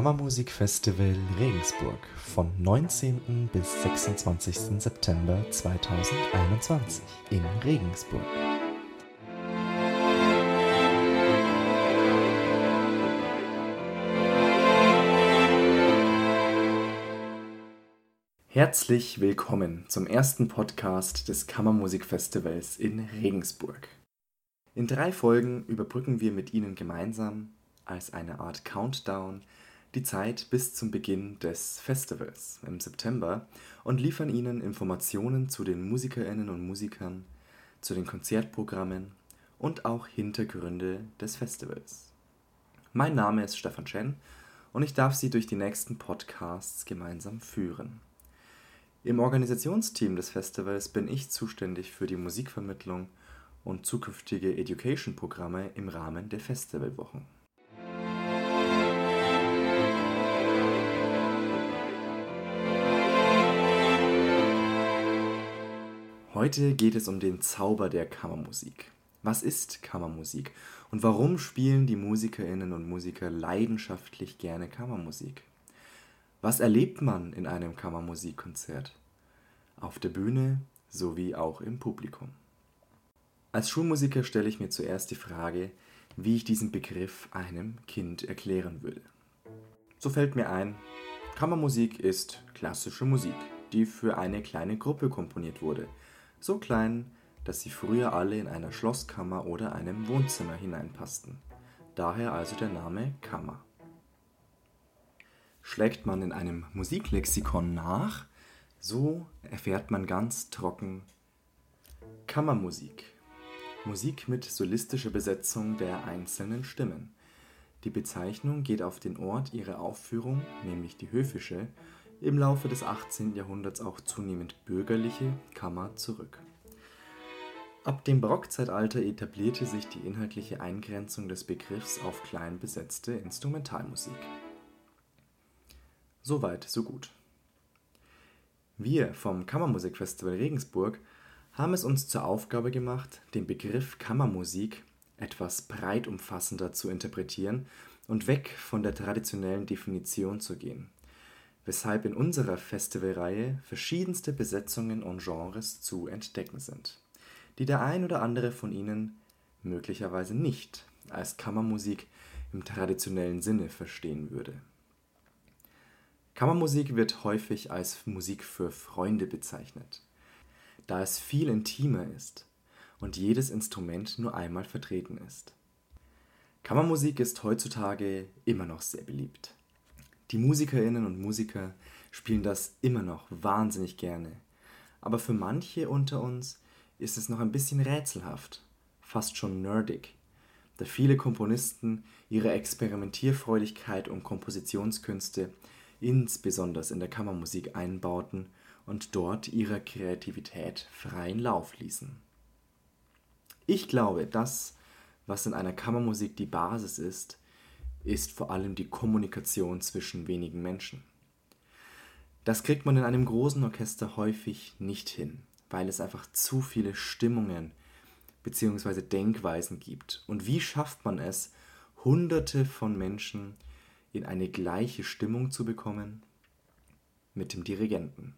Kammermusikfestival Regensburg von 19. bis 26. September 2021 in Regensburg. Herzlich willkommen zum ersten Podcast des Kammermusikfestivals in Regensburg. In drei Folgen überbrücken wir mit Ihnen gemeinsam als eine Art Countdown die Zeit bis zum Beginn des Festivals im September und liefern Ihnen Informationen zu den Musikerinnen und Musikern, zu den Konzertprogrammen und auch Hintergründe des Festivals. Mein Name ist Stefan Chen und ich darf Sie durch die nächsten Podcasts gemeinsam führen. Im Organisationsteam des Festivals bin ich zuständig für die Musikvermittlung und zukünftige Education-Programme im Rahmen der Festivalwochen. Heute geht es um den Zauber der Kammermusik. Was ist Kammermusik und warum spielen die Musikerinnen und Musiker leidenschaftlich gerne Kammermusik? Was erlebt man in einem Kammermusikkonzert? Auf der Bühne sowie auch im Publikum. Als Schulmusiker stelle ich mir zuerst die Frage, wie ich diesen Begriff einem Kind erklären würde. So fällt mir ein, Kammermusik ist klassische Musik, die für eine kleine Gruppe komponiert wurde – so klein, dass sie früher alle in einer Schlosskammer oder einem Wohnzimmer hineinpassten. Daher also der Name Kammer. Schlägt man in einem Musiklexikon nach, so erfährt man ganz trocken Kammermusik. Musik mit solistischer Besetzung der einzelnen Stimmen. Die Bezeichnung geht auf den Ort ihrer Aufführung, nämlich die höfische, im Laufe des 18. Jahrhunderts auch zunehmend bürgerliche Kammer zurück. Ab dem Barockzeitalter etablierte sich die inhaltliche Eingrenzung des Begriffs auf klein besetzte Instrumentalmusik. Soweit, so gut. Wir vom Kammermusikfestival Regensburg haben es uns zur Aufgabe gemacht, den Begriff Kammermusik etwas breit umfassender zu interpretieren und weg von der traditionellen Definition zu gehen weshalb in unserer Festivalreihe verschiedenste Besetzungen und Genres zu entdecken sind, die der ein oder andere von Ihnen möglicherweise nicht als Kammermusik im traditionellen Sinne verstehen würde. Kammermusik wird häufig als Musik für Freunde bezeichnet, da es viel intimer ist und jedes Instrument nur einmal vertreten ist. Kammermusik ist heutzutage immer noch sehr beliebt. Die Musikerinnen und Musiker spielen das immer noch wahnsinnig gerne. Aber für manche unter uns ist es noch ein bisschen rätselhaft, fast schon nerdig, da viele Komponisten ihre Experimentierfreudigkeit und Kompositionskünste insbesondere in der Kammermusik einbauten und dort ihrer Kreativität freien Lauf ließen. Ich glaube, das, was in einer Kammermusik die Basis ist, ist vor allem die Kommunikation zwischen wenigen Menschen. Das kriegt man in einem großen Orchester häufig nicht hin, weil es einfach zu viele Stimmungen bzw. Denkweisen gibt. Und wie schafft man es, hunderte von Menschen in eine gleiche Stimmung zu bekommen? Mit dem Dirigenten.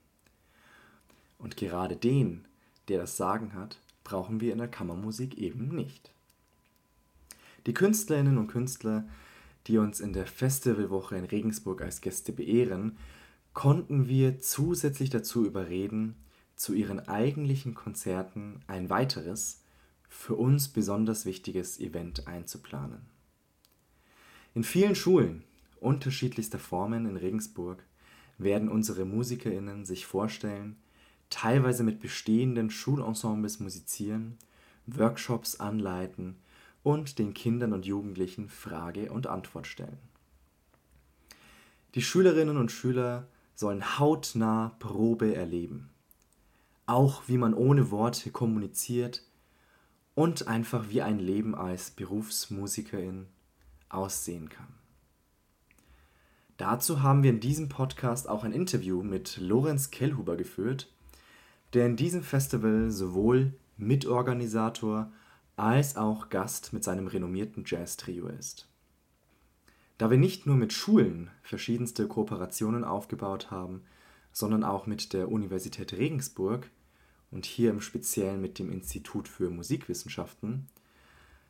Und gerade den, der das Sagen hat, brauchen wir in der Kammermusik eben nicht. Die Künstlerinnen und Künstler die uns in der Festivalwoche in Regensburg als Gäste beehren, konnten wir zusätzlich dazu überreden, zu ihren eigentlichen Konzerten ein weiteres, für uns besonders wichtiges Event einzuplanen. In vielen Schulen unterschiedlichster Formen in Regensburg werden unsere Musikerinnen sich vorstellen, teilweise mit bestehenden Schulensembles musizieren, Workshops anleiten und den Kindern und Jugendlichen Frage und Antwort stellen. Die Schülerinnen und Schüler sollen hautnah Probe erleben, auch wie man ohne Worte kommuniziert und einfach wie ein Leben als Berufsmusikerin aussehen kann. Dazu haben wir in diesem Podcast auch ein Interview mit Lorenz Kellhuber geführt, der in diesem Festival sowohl Mitorganisator als auch Gast mit seinem renommierten Jazz-Trio ist. Da wir nicht nur mit Schulen verschiedenste Kooperationen aufgebaut haben, sondern auch mit der Universität Regensburg und hier im Speziellen mit dem Institut für Musikwissenschaften,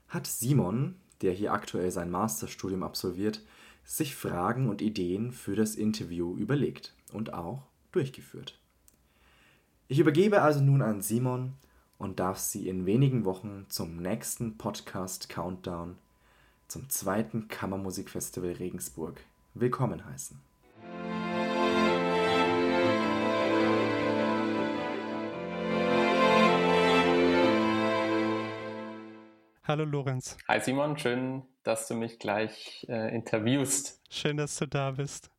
hat Simon, der hier aktuell sein Masterstudium absolviert, sich Fragen und Ideen für das Interview überlegt und auch durchgeführt. Ich übergebe also nun an Simon und darf Sie in wenigen Wochen zum nächsten Podcast Countdown zum zweiten Kammermusikfestival Regensburg willkommen heißen. Hallo Lorenz. Hi Simon, schön, dass du mich gleich äh, interviewst. Schön, dass du da bist.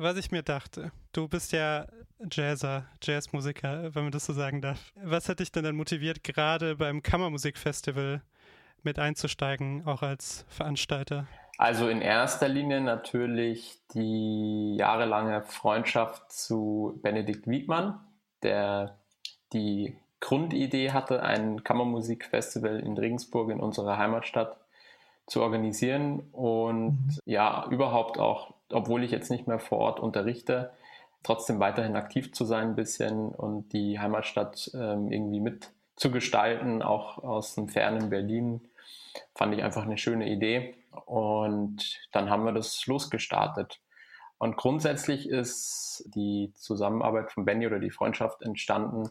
Was ich mir dachte, du bist ja Jazzer, Jazzmusiker, wenn man das so sagen darf. Was hat dich denn dann motiviert, gerade beim Kammermusikfestival mit einzusteigen, auch als Veranstalter? Also in erster Linie natürlich die jahrelange Freundschaft zu Benedikt Wiedmann, der die Grundidee hatte, ein Kammermusikfestival in Regensburg in unserer Heimatstadt zu organisieren und ja, überhaupt auch, obwohl ich jetzt nicht mehr vor Ort unterrichte, trotzdem weiterhin aktiv zu sein ein bisschen und die Heimatstadt ähm, irgendwie mitzugestalten, auch aus dem fernen Berlin, fand ich einfach eine schöne Idee. Und dann haben wir das losgestartet. Und grundsätzlich ist die Zusammenarbeit von Benny oder die Freundschaft entstanden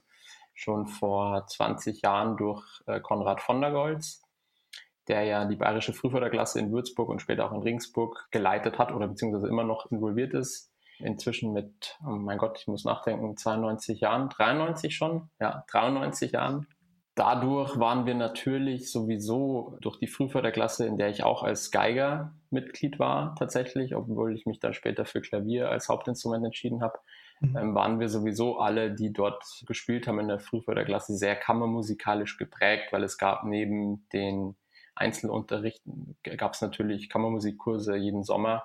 schon vor 20 Jahren durch äh, Konrad von der Goltz, der ja die bayerische Frühförderklasse in Würzburg und später auch in Regensburg geleitet hat oder beziehungsweise immer noch involviert ist. Inzwischen mit, oh mein Gott, ich muss nachdenken, 92 Jahren, 93 schon, ja, 93 Jahren. Dadurch waren wir natürlich sowieso durch die Frühförderklasse, in der ich auch als Geiger Mitglied war, tatsächlich, obwohl ich mich dann später für Klavier als Hauptinstrument entschieden habe, mhm. ähm, waren wir sowieso alle, die dort gespielt haben in der Frühförderklasse, sehr kammermusikalisch geprägt, weil es gab neben den Einzelunterrichten, gab es natürlich Kammermusikkurse jeden Sommer,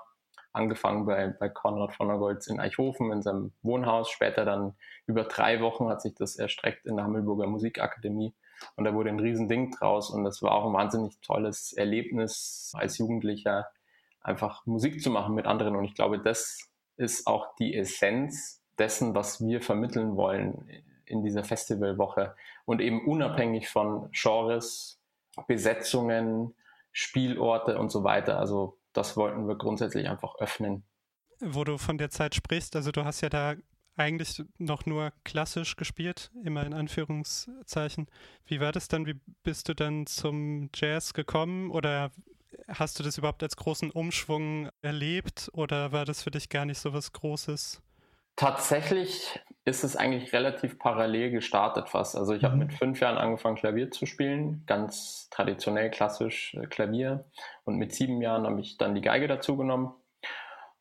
angefangen bei, bei Konrad von der Goltz in Eichhofen in seinem Wohnhaus, später dann über drei Wochen hat sich das erstreckt in der Hammelburger Musikakademie. Und da wurde ein Riesending draus und das war auch ein wahnsinnig tolles Erlebnis als Jugendlicher, einfach Musik zu machen mit anderen. Und ich glaube, das ist auch die Essenz dessen, was wir vermitteln wollen in dieser Festivalwoche. Und eben unabhängig von Genres, Besetzungen, Spielorte und so weiter. Also das wollten wir grundsätzlich einfach öffnen. Wo du von der Zeit sprichst, also du hast ja da eigentlich noch nur klassisch gespielt, immer in Anführungszeichen. Wie war das dann? Wie bist du dann zum Jazz gekommen oder hast du das überhaupt als großen Umschwung erlebt oder war das für dich gar nicht so was Großes? Tatsächlich ist es eigentlich relativ parallel gestartet fast. Also ich mhm. habe mit fünf Jahren angefangen, Klavier zu spielen, ganz traditionell klassisch äh, Klavier. Und mit sieben Jahren habe ich dann die Geige dazu genommen.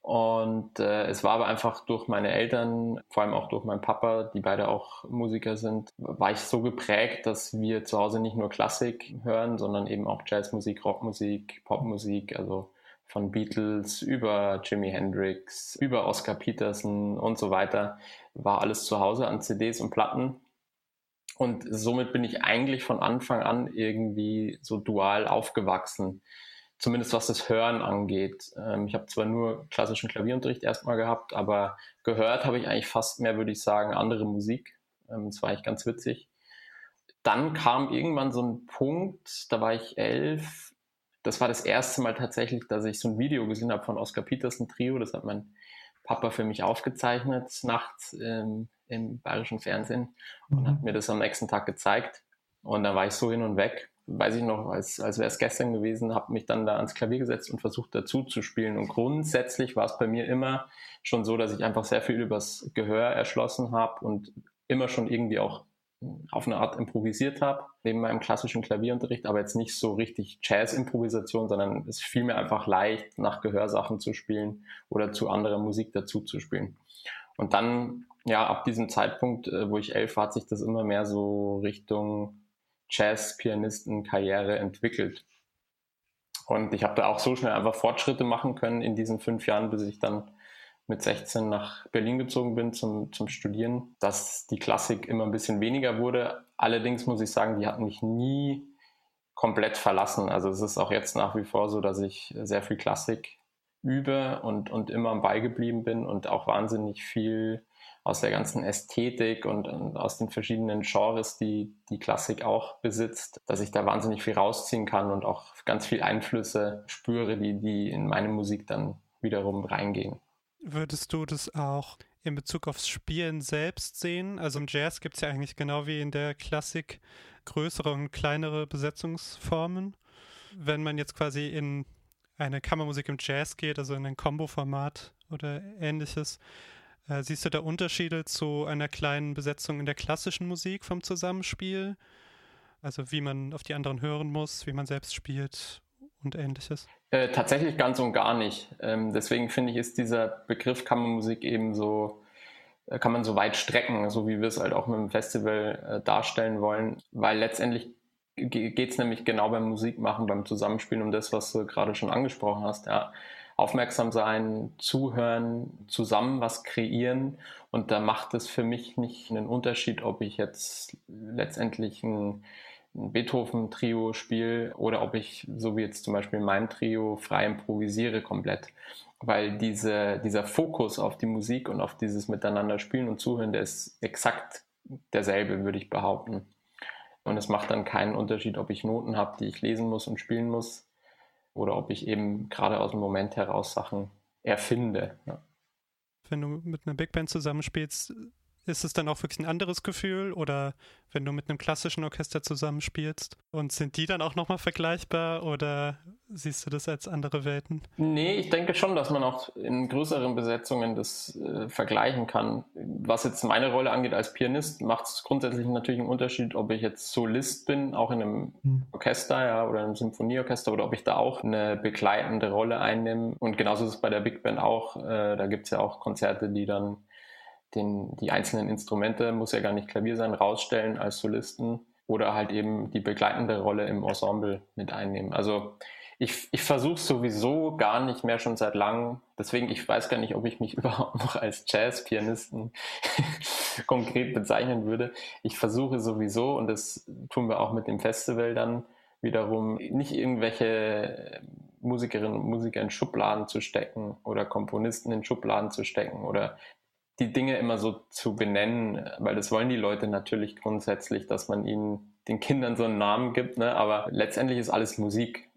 Und äh, es war aber einfach durch meine Eltern, vor allem auch durch meinen Papa, die beide auch Musiker sind, war ich so geprägt, dass wir zu Hause nicht nur Klassik hören, sondern eben auch Jazzmusik, Rockmusik, Popmusik, also von Beatles über Jimi Hendrix, über Oscar Peterson und so weiter, war alles zu Hause an CDs und Platten. Und somit bin ich eigentlich von Anfang an irgendwie so dual aufgewachsen zumindest was das Hören angeht. Ähm, ich habe zwar nur klassischen Klavierunterricht erstmal gehabt, aber gehört habe ich eigentlich fast mehr, würde ich sagen, andere Musik. Ähm, das war eigentlich ganz witzig. Dann kam irgendwann so ein Punkt, da war ich elf. Das war das erste Mal tatsächlich, dass ich so ein Video gesehen habe von Oscar Peterson Trio. Das hat mein Papa für mich aufgezeichnet, nachts ähm, im bayerischen Fernsehen und mhm. hat mir das am nächsten Tag gezeigt. Und da war ich so hin und weg weiß ich noch, als, als wäre es gestern gewesen, habe mich dann da ans Klavier gesetzt und versucht dazu zu spielen. Und grundsätzlich war es bei mir immer schon so, dass ich einfach sehr viel übers Gehör erschlossen habe und immer schon irgendwie auch auf eine Art improvisiert habe, neben meinem klassischen Klavierunterricht, aber jetzt nicht so richtig Jazz-Improvisation, sondern es fiel mir einfach leicht, nach Gehörsachen zu spielen oder zu anderer Musik dazu zu spielen. Und dann, ja, ab diesem Zeitpunkt, äh, wo ich elf war, hat sich das immer mehr so Richtung Jazz-Pianisten-Karriere entwickelt. Und ich habe da auch so schnell einfach Fortschritte machen können in diesen fünf Jahren, bis ich dann mit 16 nach Berlin gezogen bin zum, zum Studieren, dass die Klassik immer ein bisschen weniger wurde. Allerdings muss ich sagen, die hat mich nie komplett verlassen. Also es ist auch jetzt nach wie vor so, dass ich sehr viel Klassik übe und, und immer am Ball geblieben bin und auch wahnsinnig viel aus der ganzen Ästhetik und, und, aus den verschiedenen Genres, die die Klassik auch besitzt, dass ich da wahnsinnig viel rausziehen kann und auch ganz viel Einflüsse spüre, die, die in meine Musik dann wiederum reingehen. Würdest du das auch in Bezug aufs Spielen selbst sehen? Also im Jazz gibt es ja eigentlich genau wie in der Klassik größere und kleinere Besetzungsformen. Wenn man jetzt quasi in eine Kammermusik im Jazz geht, also in ein Combo-Format oder ähnliches, äh, siehst du da Unterschiede zu einer kleinen Besetzung in der klassischen Musik vom Zusammenspiel? Also wie man auf die anderen hören muss, wie man selbst spielt und ähnliches? Äh, tatsächlich ganz und gar nicht. Ähm, deswegen finde ich, ist dieser Begriff Kammermusik eben so, äh, kann man so weit strecken, so wie wir es halt auch mit dem Festival äh, darstellen wollen, weil letztendlich geht es nämlich genau beim Musikmachen, beim Zusammenspielen um das, was du gerade schon angesprochen hast. Ja. Aufmerksam sein, zuhören, zusammen was kreieren. Und da macht es für mich nicht einen Unterschied, ob ich jetzt letztendlich ein ein Beethoven-Trio spiele oder ob ich, so wie jetzt zum Beispiel in meinem Trio, frei improvisiere komplett. Weil diese, dieser Fokus auf die Musik und auf dieses Miteinander spielen und zuhören, der ist exakt derselbe, würde ich behaupten. Und es macht dann keinen Unterschied, ob ich Noten habe, die ich lesen muss und spielen muss, oder ob ich eben gerade aus dem Moment heraus Sachen erfinde. Ja. Wenn du mit einer Big Band zusammenspielst, ist es dann auch wirklich ein anderes Gefühl oder wenn du mit einem klassischen Orchester zusammenspielst und sind die dann auch nochmal vergleichbar oder siehst du das als andere Welten? Nee, ich denke schon, dass man auch in größeren Besetzungen das äh, vergleichen kann. Was jetzt meine Rolle angeht als Pianist, macht es grundsätzlich natürlich einen Unterschied, ob ich jetzt Solist bin, auch in einem hm. Orchester ja, oder einem Symphonieorchester oder ob ich da auch eine begleitende Rolle einnehme. Und genauso ist es bei der Big Band auch. Äh, da gibt es ja auch Konzerte, die dann den, die einzelnen Instrumente, muss ja gar nicht Klavier sein, rausstellen als Solisten oder halt eben die begleitende Rolle im Ensemble mit einnehmen. Also ich, ich versuche sowieso gar nicht mehr schon seit langem, deswegen ich weiß gar nicht, ob ich mich überhaupt noch als Jazzpianisten konkret bezeichnen würde. Ich versuche sowieso, und das tun wir auch mit dem Festival dann wiederum, nicht irgendwelche Musikerinnen und Musiker in Schubladen zu stecken oder Komponisten in Schubladen zu stecken oder die Dinge immer so zu benennen, weil das wollen die Leute natürlich grundsätzlich, dass man ihnen den Kindern so einen Namen gibt, ne? aber letztendlich ist alles Musik,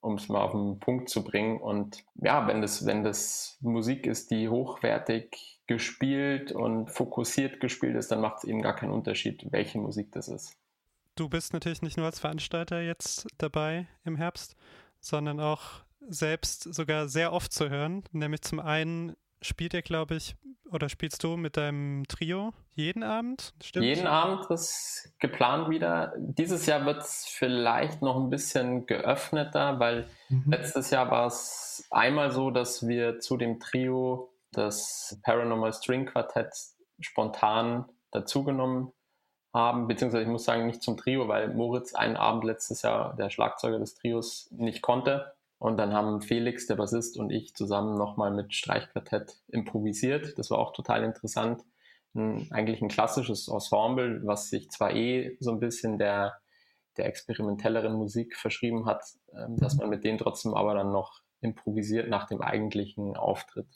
um es mal auf den Punkt zu bringen. Und ja, wenn das, wenn das Musik ist, die hochwertig gespielt und fokussiert gespielt ist, dann macht es eben gar keinen Unterschied, welche Musik das ist. Du bist natürlich nicht nur als Veranstalter jetzt dabei im Herbst, sondern auch selbst sogar sehr oft zu hören, nämlich zum einen spielt ihr, glaube ich, oder spielst du mit deinem Trio jeden Abend? Stimmt? Jeden Abend ist geplant wieder. Dieses Jahr wird es vielleicht noch ein bisschen geöffneter, weil mhm. letztes Jahr war es einmal so, dass wir zu dem Trio das Paranormal String Quartett spontan dazugenommen haben, beziehungsweise ich muss sagen, nicht zum Trio, weil Moritz einen Abend letztes Jahr, der Schlagzeuger des Trios, nicht konnte. Und dann haben Felix, der Bassist, und ich zusammen nochmal mit Streichquartett improvisiert. Das war auch total interessant. Ein, eigentlich ein klassisches Ensemble, was sich zwar eh so ein bisschen der, der experimentelleren Musik verschrieben hat, ähm, dass man mit denen trotzdem aber dann noch improvisiert nach dem eigentlichen Auftritt.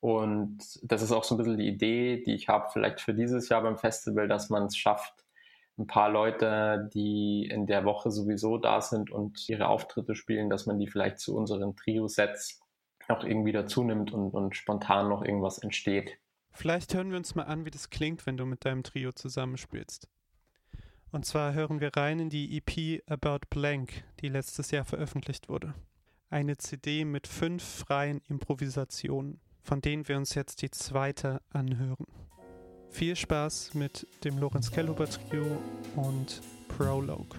Und das ist auch so ein bisschen die Idee, die ich habe, vielleicht für dieses Jahr beim Festival, dass man es schafft, ein paar Leute, die in der Woche sowieso da sind und ihre Auftritte spielen, dass man die vielleicht zu unseren Trio-Sets noch irgendwie dazu nimmt und, und spontan noch irgendwas entsteht. Vielleicht hören wir uns mal an, wie das klingt, wenn du mit deinem Trio zusammenspielst. Und zwar hören wir rein in die EP About Blank, die letztes Jahr veröffentlicht wurde. Eine CD mit fünf freien Improvisationen, von denen wir uns jetzt die zweite anhören. Viel Spaß mit dem Lorenz Kelluber Trio und Prologue.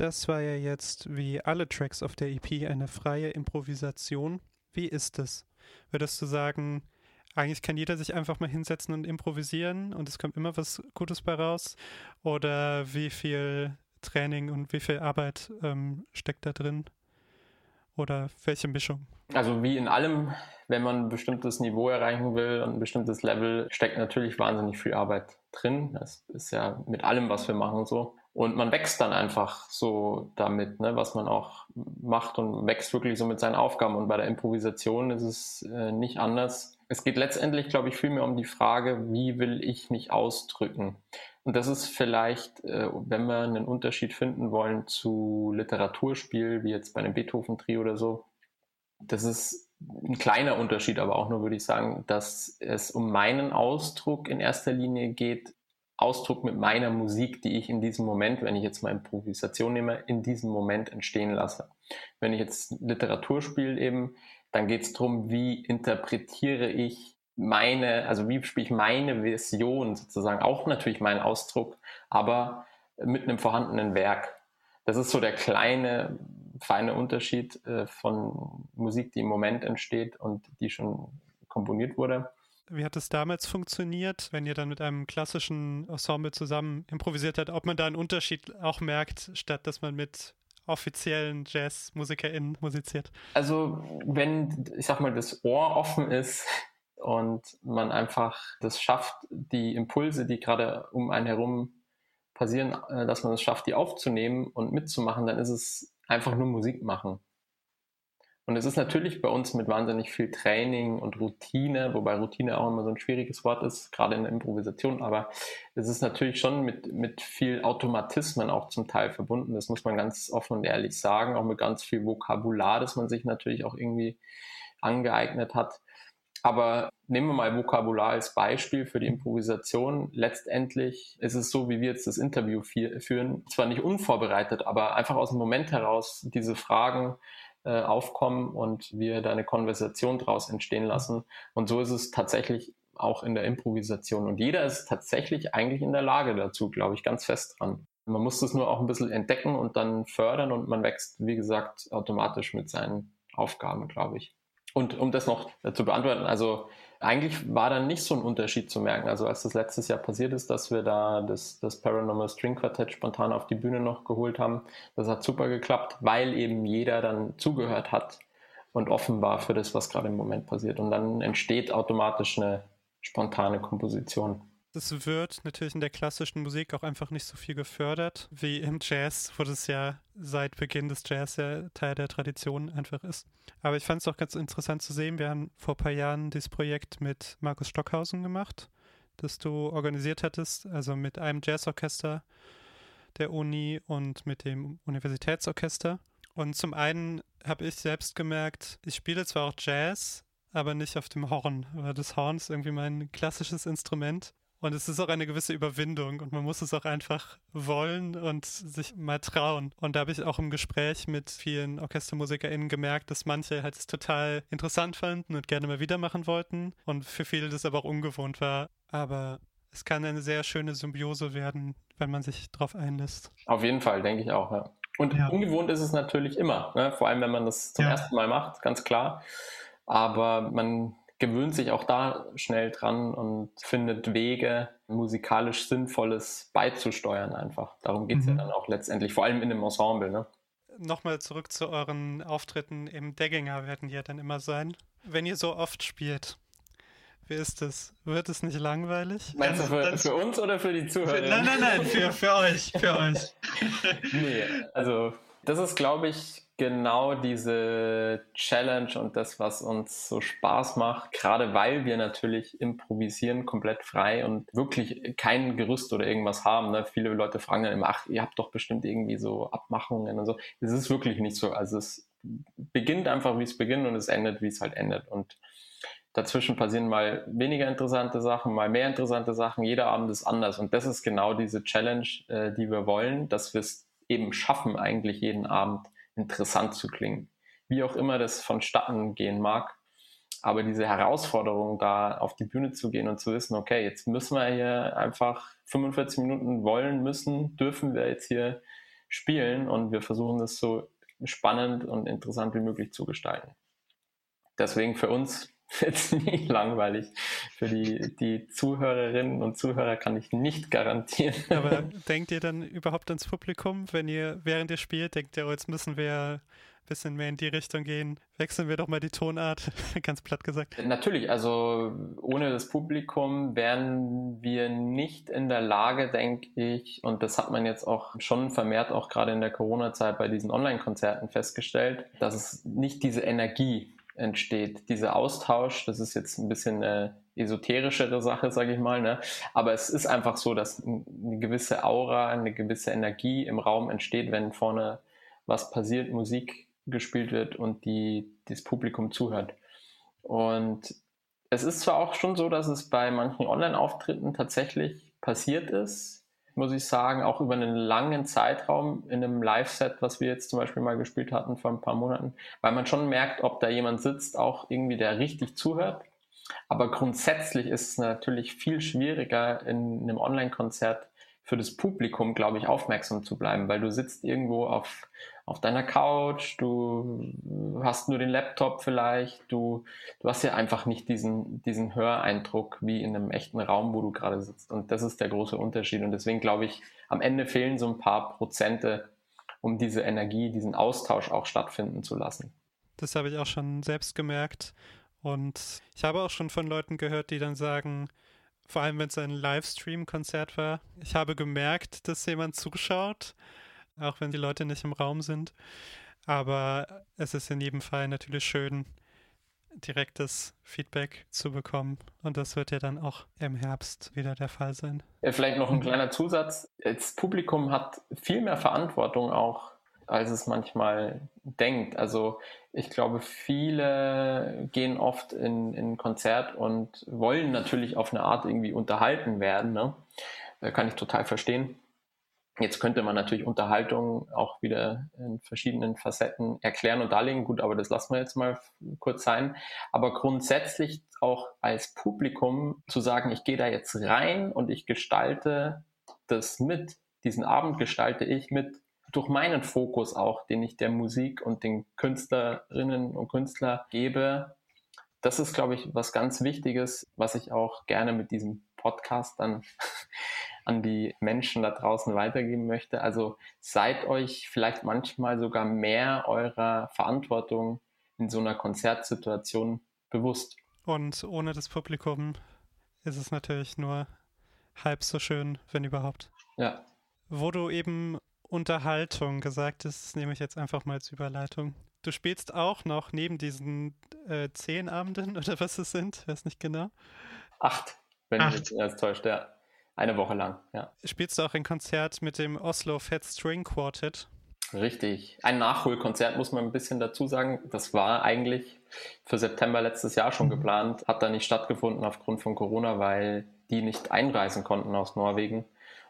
Das war ja jetzt wie alle Tracks auf der EP eine freie Improvisation. Wie ist es? Würdest du sagen, eigentlich kann jeder sich einfach mal hinsetzen und improvisieren und es kommt immer was Gutes bei raus? Oder wie viel Training und wie viel Arbeit ähm, steckt da drin? Oder welche Mischung? Also wie in allem, wenn man ein bestimmtes Niveau erreichen will und ein bestimmtes Level, steckt natürlich wahnsinnig viel Arbeit drin. Das ist ja mit allem, was wir machen, so. Und man wächst dann einfach so damit, ne, was man auch macht und wächst wirklich so mit seinen Aufgaben. Und bei der Improvisation ist es äh, nicht anders. Es geht letztendlich, glaube ich, vielmehr um die Frage, wie will ich mich ausdrücken? Und das ist vielleicht, äh, wenn wir einen Unterschied finden wollen zu Literaturspiel, wie jetzt bei einem Beethoven-Trio oder so, das ist ein kleiner Unterschied, aber auch nur würde ich sagen, dass es um meinen Ausdruck in erster Linie geht, Ausdruck mit meiner Musik, die ich in diesem Moment, wenn ich jetzt mal Improvisation nehme, in diesem Moment entstehen lasse. Wenn ich jetzt Literatur spiele eben, dann geht es darum, wie interpretiere ich meine, also wie spiele ich meine Vision sozusagen, auch natürlich meinen Ausdruck, aber mit einem vorhandenen Werk. Das ist so der kleine, feine Unterschied äh, von Musik, die im Moment entsteht und die schon komponiert wurde. Wie hat es damals funktioniert, wenn ihr dann mit einem klassischen Ensemble zusammen improvisiert habt, ob man da einen Unterschied auch merkt, statt dass man mit offiziellen JazzmusikerInnen musiziert? Also, wenn, ich sag mal, das Ohr offen ist und man einfach das schafft, die Impulse, die gerade um einen herum passieren, äh, dass man es schafft, die aufzunehmen und mitzumachen, dann ist es einfach nur Musik machen. Und es ist natürlich bei uns mit wahnsinnig viel Training und Routine, wobei Routine auch immer so ein schwieriges Wort ist, gerade in der Improvisation, aber es ist natürlich schon mit, mit viel Automatismen auch zum Teil verbunden. Das muss man ganz offen und ehrlich sagen, auch mit ganz viel Vokabular, das man sich natürlich auch irgendwie angeeignet hat. Aber nehmen wir mal Vokabular als Beispiel für die Improvisation. Letztendlich ist es so, wie wir jetzt das Interview führen, zwar nicht unvorbereitet, aber einfach aus dem Moment heraus diese Fragen äh, aufkommen und wir da eine Konversation draus entstehen lassen. Und so ist es tatsächlich auch in der Improvisation. Und jeder ist tatsächlich eigentlich in der Lage dazu, glaube ich, ganz fest dran. Man muss das nur auch ein bisschen entdecken und dann fördern und man wächst, wie gesagt, automatisch mit seinen Aufgaben, glaube ich. Und um das noch zu beantworten, also eigentlich war dann nicht so ein Unterschied zu merken. Also als das letztes Jahr passiert ist, dass wir da das, das Paranormal String Quartett spontan auf die Bühne noch geholt haben, das hat super geklappt, weil eben jeder dann zugehört hat und offen war für das, was gerade im Moment passiert. Und dann entsteht automatisch eine spontane Komposition. Es wird natürlich in der klassischen Musik auch einfach nicht so viel gefördert wie im Jazz, wo das ja seit Beginn des Jazz ja Teil der Tradition einfach ist. Aber ich fand es auch ganz interessant zu sehen. Wir haben vor ein paar Jahren dieses Projekt mit Markus Stockhausen gemacht, das du organisiert hattest, also mit einem Jazzorchester der Uni und mit dem Universitätsorchester. Und zum einen habe ich selbst gemerkt, ich spiele zwar auch Jazz, aber nicht auf dem Horn, weil das Horn ist irgendwie mein klassisches Instrument. Und es ist auch eine gewisse Überwindung und man muss es auch einfach wollen und sich mal trauen. Und da habe ich auch im Gespräch mit vielen OrchestermusikerInnen gemerkt, dass manche halt es total interessant fanden und gerne mal wieder machen wollten und für viele das aber auch ungewohnt war. Aber es kann eine sehr schöne Symbiose werden, wenn man sich darauf einlässt. Auf jeden Fall, denke ich auch, ja. Und ja. ungewohnt ist es natürlich immer, ne? vor allem wenn man das zum ja. ersten Mal macht, ganz klar. Aber man gewöhnt sich auch da schnell dran und findet Wege, musikalisch Sinnvolles beizusteuern einfach. Darum geht es mhm. ja dann auch letztendlich, vor allem in dem Ensemble. Ne? nochmal zurück zu euren Auftritten im Degginger werden die ja dann immer sein. Wenn ihr so oft spielt, wie ist das? Wird es nicht langweilig? Meinst du für, für uns oder für die Zuhörer? Für, nein, nein, nein, für, für euch, für euch. nee, also das ist, glaube ich, genau diese Challenge und das, was uns so Spaß macht, gerade weil wir natürlich improvisieren komplett frei und wirklich kein Gerüst oder irgendwas haben. Ne? Viele Leute fragen dann immer, ach, ihr habt doch bestimmt irgendwie so Abmachungen und so. Das ist wirklich nicht so. Also es beginnt einfach, wie es beginnt und es endet, wie es halt endet. Und dazwischen passieren mal weniger interessante Sachen, mal mehr interessante Sachen. Jeder Abend ist anders. Und das ist genau diese Challenge, äh, die wir wollen, dass wir es eben schaffen, eigentlich jeden Abend interessant zu klingen. Wie auch immer das vonstatten gehen mag. Aber diese Herausforderung, da auf die Bühne zu gehen und zu wissen, okay, jetzt müssen wir hier einfach 45 Minuten wollen, müssen, dürfen wir jetzt hier spielen und wir versuchen das so spannend und interessant wie möglich zu gestalten. Deswegen für uns jetzt nie langweilig. Für die, die Zuhörerinnen und Zuhörer kann ich nicht garantieren. Aber denkt ihr dann überhaupt ans Publikum, wenn ihr während ihr spielt, denkt ihr, oh, jetzt müssen wir ein bisschen mehr in die Richtung gehen? Wechseln wir doch mal die Tonart, ganz platt gesagt. Natürlich, also ohne das Publikum wären wir nicht in der Lage, denke ich, und das hat man jetzt auch schon vermehrt, auch gerade in der Corona-Zeit bei diesen Online-Konzerten festgestellt, dass es nicht diese Energie entsteht. Dieser Austausch, das ist jetzt ein bisschen eine esoterischere Sache, sage ich mal, ne? aber es ist einfach so, dass eine gewisse Aura, eine gewisse Energie im Raum entsteht, wenn vorne was passiert, Musik gespielt wird und die, das Publikum zuhört. Und es ist zwar auch schon so, dass es bei manchen Online-Auftritten tatsächlich passiert ist, muss ich sagen, auch über einen langen Zeitraum in einem Live-Set, was wir jetzt zum Beispiel mal gespielt hatten vor ein paar Monaten, weil man schon merkt, ob da jemand sitzt, auch irgendwie, der richtig zuhört. Aber grundsätzlich ist es natürlich viel schwieriger in einem Online-Konzert für das Publikum, glaube ich, aufmerksam zu bleiben, weil du sitzt irgendwo auf, auf deiner Couch, du hast nur den Laptop vielleicht, du, du hast ja einfach nicht diesen, diesen Höreindruck wie in einem echten Raum, wo du gerade sitzt. Und das ist der große Unterschied. Und deswegen glaube ich, am Ende fehlen so ein paar Prozente, um diese Energie, diesen Austausch auch stattfinden zu lassen. Das habe ich auch schon selbst gemerkt. Und ich habe auch schon von Leuten gehört, die dann sagen, vor allem wenn es ein Livestream-Konzert war, ich habe gemerkt, dass jemand zuschaut auch wenn die Leute nicht im Raum sind. Aber es ist in jedem Fall natürlich schön, direktes Feedback zu bekommen. Und das wird ja dann auch im Herbst wieder der Fall sein. Ja, vielleicht noch ein kleiner Zusatz. Das Publikum hat viel mehr Verantwortung auch, als es manchmal denkt. Also ich glaube, viele gehen oft in ein Konzert und wollen natürlich auf eine Art irgendwie unterhalten werden. Ne? Kann ich total verstehen. Jetzt könnte man natürlich Unterhaltung auch wieder in verschiedenen Facetten erklären und darlegen. Gut, aber das lassen wir jetzt mal kurz sein. Aber grundsätzlich auch als Publikum zu sagen, ich gehe da jetzt rein und ich gestalte das mit. Diesen Abend gestalte ich mit durch meinen Fokus auch, den ich der Musik und den Künstlerinnen und Künstler gebe. Das ist, glaube ich, was ganz Wichtiges, was ich auch gerne mit diesem Podcast dann an die Menschen da draußen weitergeben möchte. Also seid euch vielleicht manchmal sogar mehr eurer Verantwortung in so einer Konzertsituation bewusst. Und ohne das Publikum ist es natürlich nur halb so schön, wenn überhaupt. Ja. Wo du eben Unterhaltung gesagt hast, nehme ich jetzt einfach mal als Überleitung. Du spielst auch noch neben diesen äh, zehn Abenden oder was es sind, weiß nicht genau. Acht, wenn Acht. mich jetzt täuscht, ja. Eine Woche lang, ja. Spielst du auch ein Konzert mit dem Oslo Fat String Quartet? Richtig. Ein Nachholkonzert muss man ein bisschen dazu sagen. Das war eigentlich für September letztes Jahr schon mhm. geplant, hat da nicht stattgefunden aufgrund von Corona, weil die nicht einreisen konnten aus Norwegen.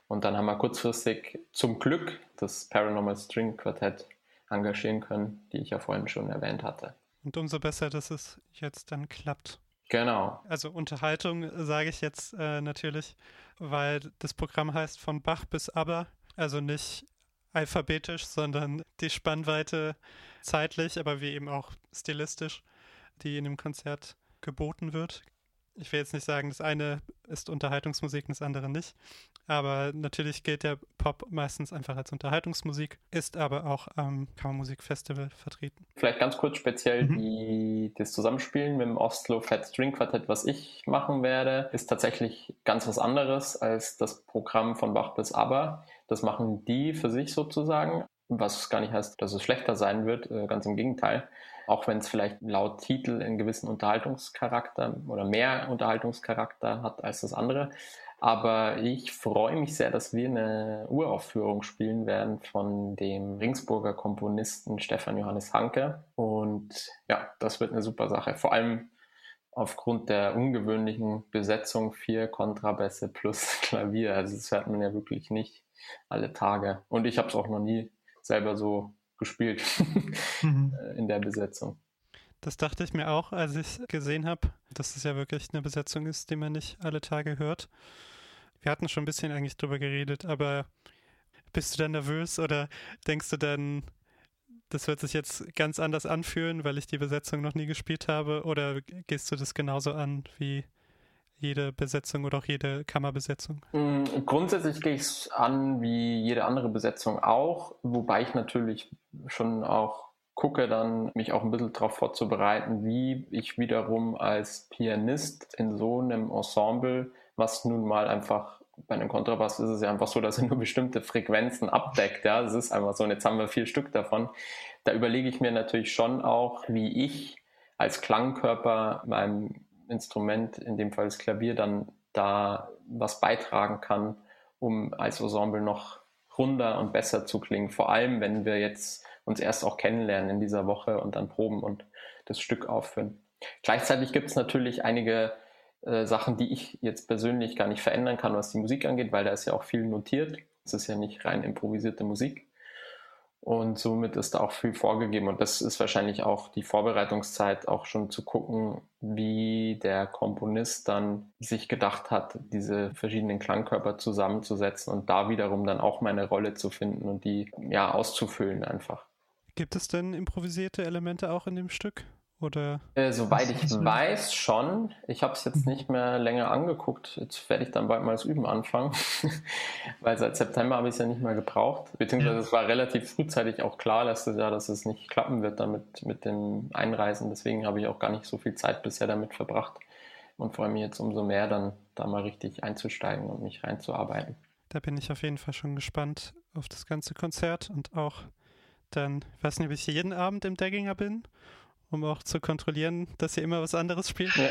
Und dann haben wir kurzfristig zum Glück das Paranormal String Quartett engagieren können, die ich ja vorhin schon erwähnt hatte. Und umso besser, dass es jetzt dann klappt. Genau. Also Unterhaltung äh, sage ich jetzt äh, natürlich, weil das Programm heißt von Bach bis Aber, also nicht alphabetisch, sondern die Spannweite zeitlich, aber wie eben auch stilistisch, die in dem Konzert geboten wird. Ich will jetzt nicht sagen, das eine ist Unterhaltungsmusik und das andere nicht. Aber natürlich gilt der Pop meistens einfach als Unterhaltungsmusik, ist aber auch am Kammermusikfestival vertreten. Vielleicht ganz kurz speziell mhm. die, das Zusammenspielen mit dem Oslo Fat String Quartett, was ich machen werde, ist tatsächlich ganz was anderes als das Programm von Bach bis Aber. Das machen die für sich sozusagen, was gar nicht heißt, dass es schlechter sein wird, äh, ganz im Gegenteil auch wenn es vielleicht laut Titel einen gewissen Unterhaltungscharakter oder mehr Unterhaltungscharakter hat als das andere. Aber ich freue mich sehr, dass wir eine Uraufführung spielen werden von dem Ringsburger Komponisten Stefan Johannes Hanke. Und ja, das wird eine super Sache. Vor allem aufgrund der ungewöhnlichen Besetzung vier Kontrabässe plus Klavier. Also das hört man ja wirklich nicht alle Tage. Und ich habe es auch noch nie selber so gespielt mhm. Äh, in der Besetzung. Das dachte ich mir auch, als ich gesehen habe, dass es ja wirklich eine Besetzung ist, die man nicht alle Tage hört. Wir hatten schon ein bisschen eigentlich drüber geredet, aber bist du dann nervös oder denkst du dann, das wird sich jetzt ganz anders anfühlen, weil ich die Besetzung noch nie gespielt habe? Oder gehst du das genauso an wie jede Besetzung oder auch jede Kammerbesetzung? Mm, grundsätzlich gehe ich es an wie jede andere Besetzung auch, wobei ich natürlich schon auch gucke, dann mich auch ein bisschen darauf vorzubereiten, wie ich wiederum als Pianist in so einem Ensemble, was nun mal einfach bei einem Kontrabass ist es ja einfach so, dass er nur bestimmte Frequenzen abdeckt. Ja, es ist einfach so. Und jetzt haben wir vier Stück davon. Da überlege ich mir natürlich schon auch, wie ich als Klangkörper meinem Instrument, in dem Fall das Klavier, dann da was beitragen kann, um als Ensemble noch runder und besser zu klingen. Vor allem, wenn wir jetzt uns erst auch kennenlernen in dieser Woche und dann proben und das Stück aufführen. Gleichzeitig gibt es natürlich einige äh, Sachen, die ich jetzt persönlich gar nicht verändern kann, was die Musik angeht, weil da ist ja auch viel notiert. Es ist ja nicht rein improvisierte Musik. Und somit ist da auch viel vorgegeben. Und das ist wahrscheinlich auch die Vorbereitungszeit, auch schon zu gucken, wie der Komponist dann sich gedacht hat, diese verschiedenen Klangkörper zusammenzusetzen und da wiederum dann auch meine Rolle zu finden und die ja auszufüllen einfach. Gibt es denn improvisierte Elemente auch in dem Stück? Oder äh, soweit ich weiß, schon. Ich habe es jetzt nicht mehr länger angeguckt. Jetzt werde ich dann bald mal das Üben anfangen, weil seit September habe ich es ja nicht mehr gebraucht. Beziehungsweise es war relativ frühzeitig auch klar, dass es, ja, dass es nicht klappen wird damit mit dem Einreisen. Deswegen habe ich auch gar nicht so viel Zeit bisher damit verbracht und freue mich jetzt umso mehr, dann da mal richtig einzusteigen und mich reinzuarbeiten. Da bin ich auf jeden Fall schon gespannt auf das ganze Konzert und auch dann, ich weiß nicht, ob ich jeden Abend im Dagginger bin um auch zu kontrollieren, dass ihr immer was anderes spielt. Ja.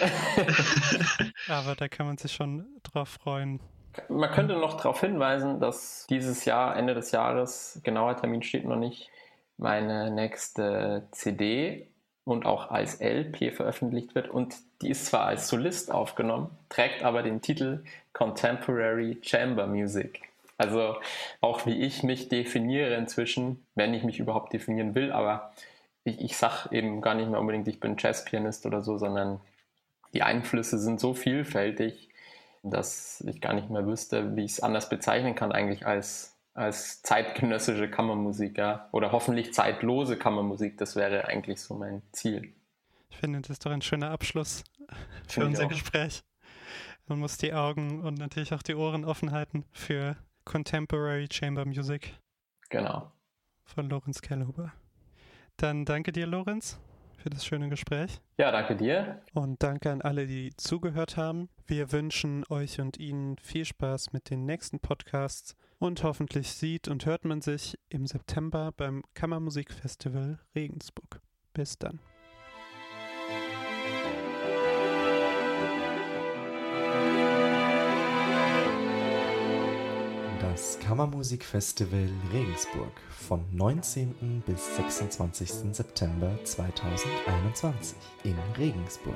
Aber da kann man sich schon drauf freuen. Man könnte noch darauf hinweisen, dass dieses Jahr, Ende des Jahres, genauer Termin steht noch nicht, meine nächste CD und auch als LP veröffentlicht wird. Und die ist zwar als Solist aufgenommen, trägt aber den Titel Contemporary Chamber Music. Also auch wie ich mich definiere inzwischen, wenn ich mich überhaupt definieren will, aber ich, ich sage eben gar nicht mehr unbedingt, ich bin Jazzpianist oder so, sondern die Einflüsse sind so vielfältig, dass ich gar nicht mehr wüsste, wie ich es anders bezeichnen kann, eigentlich als, als zeitgenössische Kammermusik, ja. Oder hoffentlich zeitlose Kammermusik, das wäre eigentlich so mein Ziel. Ich finde, das ist doch ein schöner Abschluss für unser Gespräch. Man muss die Augen und natürlich auch die Ohren offen halten für Contemporary Chamber Music. Genau. Von Lorenz Kellhuber. Dann danke dir, Lorenz, für das schöne Gespräch. Ja, danke dir. Und danke an alle, die zugehört haben. Wir wünschen euch und Ihnen viel Spaß mit den nächsten Podcasts und hoffentlich sieht und hört man sich im September beim Kammermusikfestival Regensburg. Bis dann. Das Kammermusikfestival Regensburg von 19. bis 26. September 2021 in Regensburg.